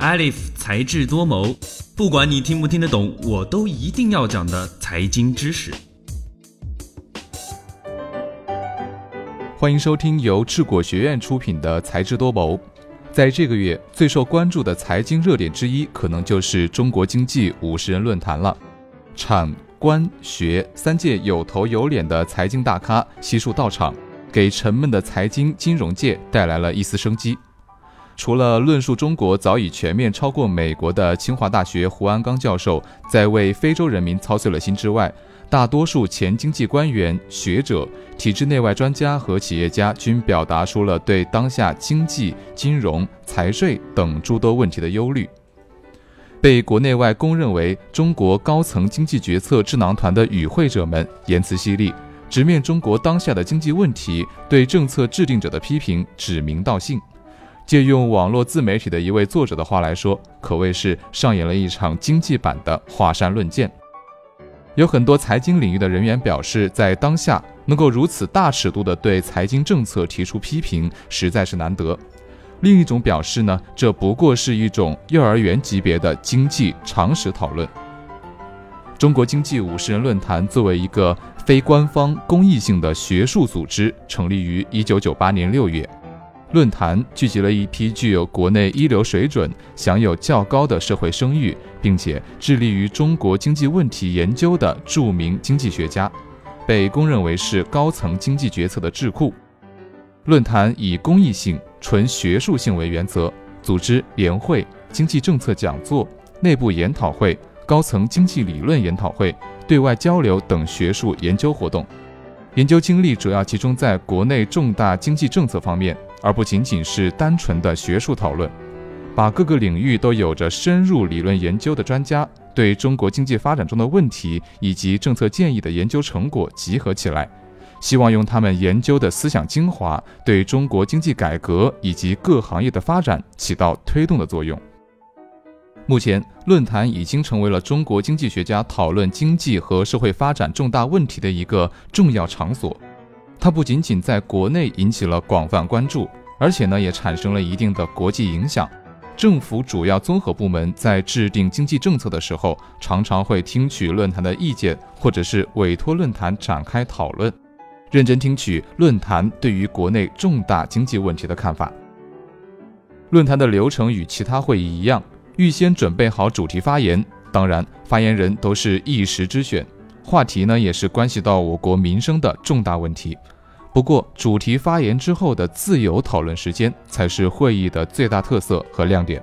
Alif 才智多谋，不管你听不听得懂，我都一定要讲的财经知识。欢迎收听由智果学院出品的《才智多谋》。在这个月最受关注的财经热点之一，可能就是中国经济五十人论坛了。产、官、学三届有头有脸的财经大咖悉数到场，给沉闷的财经金融界带来了一丝生机。除了论述中国早已全面超过美国的清华大学胡鞍钢教授在为非洲人民操碎了心之外，大多数前经济官员、学者、体制内外专家和企业家均表达出了对当下经济、金融、财税等诸多问题的忧虑。被国内外公认为中国高层经济决策智囊团的与会者们言辞犀利，直面中国当下的经济问题，对政策制定者的批评指名道姓。借用网络自媒体的一位作者的话来说，可谓是上演了一场经济版的华山论剑。有很多财经领域的人员表示，在当下能够如此大尺度地对财经政策提出批评，实在是难得。另一种表示呢，这不过是一种幼儿园级别的经济常识讨论。中国经济五十人论坛作为一个非官方公益性的学术组织，成立于一九九八年六月。论坛聚集了一批具有国内一流水准、享有较高的社会声誉，并且致力于中国经济问题研究的著名经济学家，被公认为是高层经济决策的智库。论坛以公益性、纯学术性为原则，组织联会、经济政策讲座、内部研讨会、高层经济理论研讨会、对外交流等学术研究活动，研究精力主要集中在国内重大经济政策方面。而不仅仅是单纯的学术讨论，把各个领域都有着深入理论研究的专家对中国经济发展中的问题以及政策建议的研究成果集合起来，希望用他们研究的思想精华，对中国经济改革以及各行业的发展起到推动的作用。目前，论坛已经成为了中国经济学家讨论经济和社会发展重大问题的一个重要场所。它不仅仅在国内引起了广泛关注，而且呢也产生了一定的国际影响。政府主要综合部门在制定经济政策的时候，常常会听取论坛的意见，或者是委托论坛展开讨论，认真听取论坛对于国内重大经济问题的看法。论坛的流程与其他会议一样，预先准备好主题发言，当然发言人都是一时之选。话题呢，也是关系到我国民生的重大问题。不过，主题发言之后的自由讨论时间才是会议的最大特色和亮点。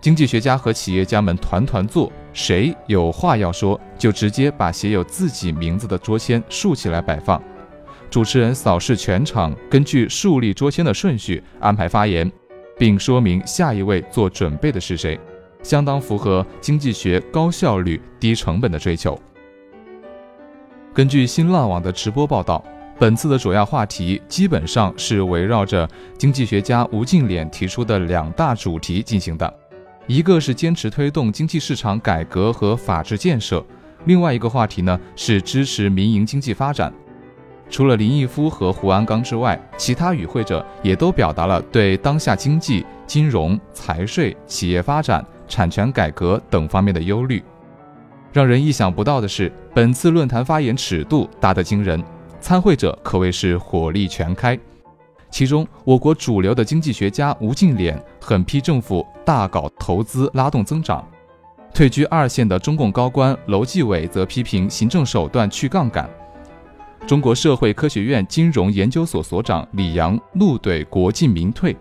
经济学家和企业家们团团坐，谁有话要说，就直接把写有自己名字的桌签竖起来摆放。主持人扫视全场，根据竖立桌签的顺序安排发言，并说明下一位做准备的是谁，相当符合经济学高效率、低成本的追求。根据新浪网的直播报道，本次的主要话题基本上是围绕着经济学家吴敬琏提出的两大主题进行的，一个是坚持推动经济市场改革和法治建设，另外一个话题呢是支持民营经济发展。除了林毅夫和胡鞍钢之外，其他与会者也都表达了对当下经济、金融、财税、企业发展、产权改革等方面的忧虑。让人意想不到的是，本次论坛发言尺度大得惊人，参会者可谓是火力全开。其中，我国主流的经济学家吴敬琏狠批政府大搞投资拉动增长，退居二线的中共高官楼继伟则批评行政手段去杠杆。中国社会科学院金融研究所所长李阳怒怼国进民退，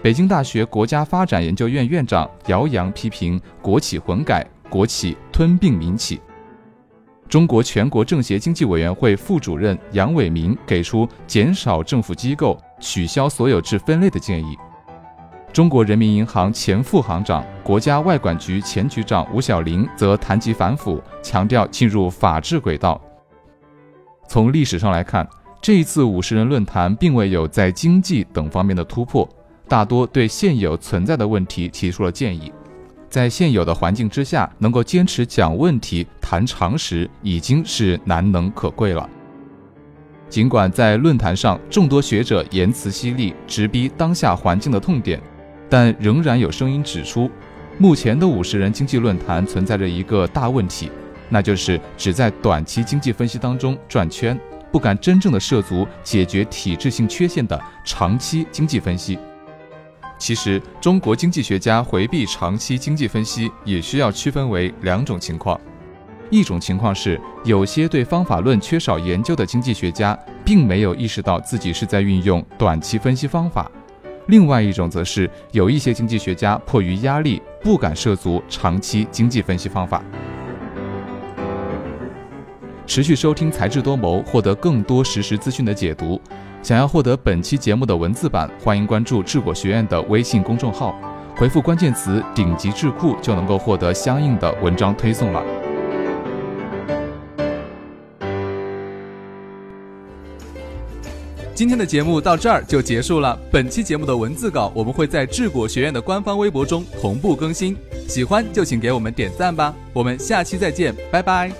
北京大学国家发展研究院院长姚洋批评国企混改。国企分并民企，中国全国政协经济委员会副主任杨伟民给出减少政府机构、取消所有制分类的建议。中国人民银行前副行长、国家外管局前局长吴晓玲则谈及反腐，强调进入法治轨道。从历史上来看，这一次五十人论坛并未有在经济等方面的突破，大多对现有存在的问题提出了建议。在现有的环境之下，能够坚持讲问题、谈常识，已经是难能可贵了。尽管在论坛上众多学者言辞犀利，直逼当下环境的痛点，但仍然有声音指出，目前的五十人经济论坛存在着一个大问题，那就是只在短期经济分析当中转圈，不敢真正的涉足解决体制性缺陷的长期经济分析。其实，中国经济学家回避长期经济分析，也需要区分为两种情况。一种情况是，有些对方法论缺少研究的经济学家，并没有意识到自己是在运用短期分析方法。另外一种则是有一些经济学家迫于压力不敢涉足长期经济分析方法。持续收听才智多谋，获得更多实时资讯的解读。想要获得本期节目的文字版，欢迎关注智果学院的微信公众号，回复关键词“顶级智库”就能够获得相应的文章推送了。今天的节目到这儿就结束了。本期节目的文字稿我们会在智果学院的官方微博中同步更新，喜欢就请给我们点赞吧。我们下期再见，拜拜。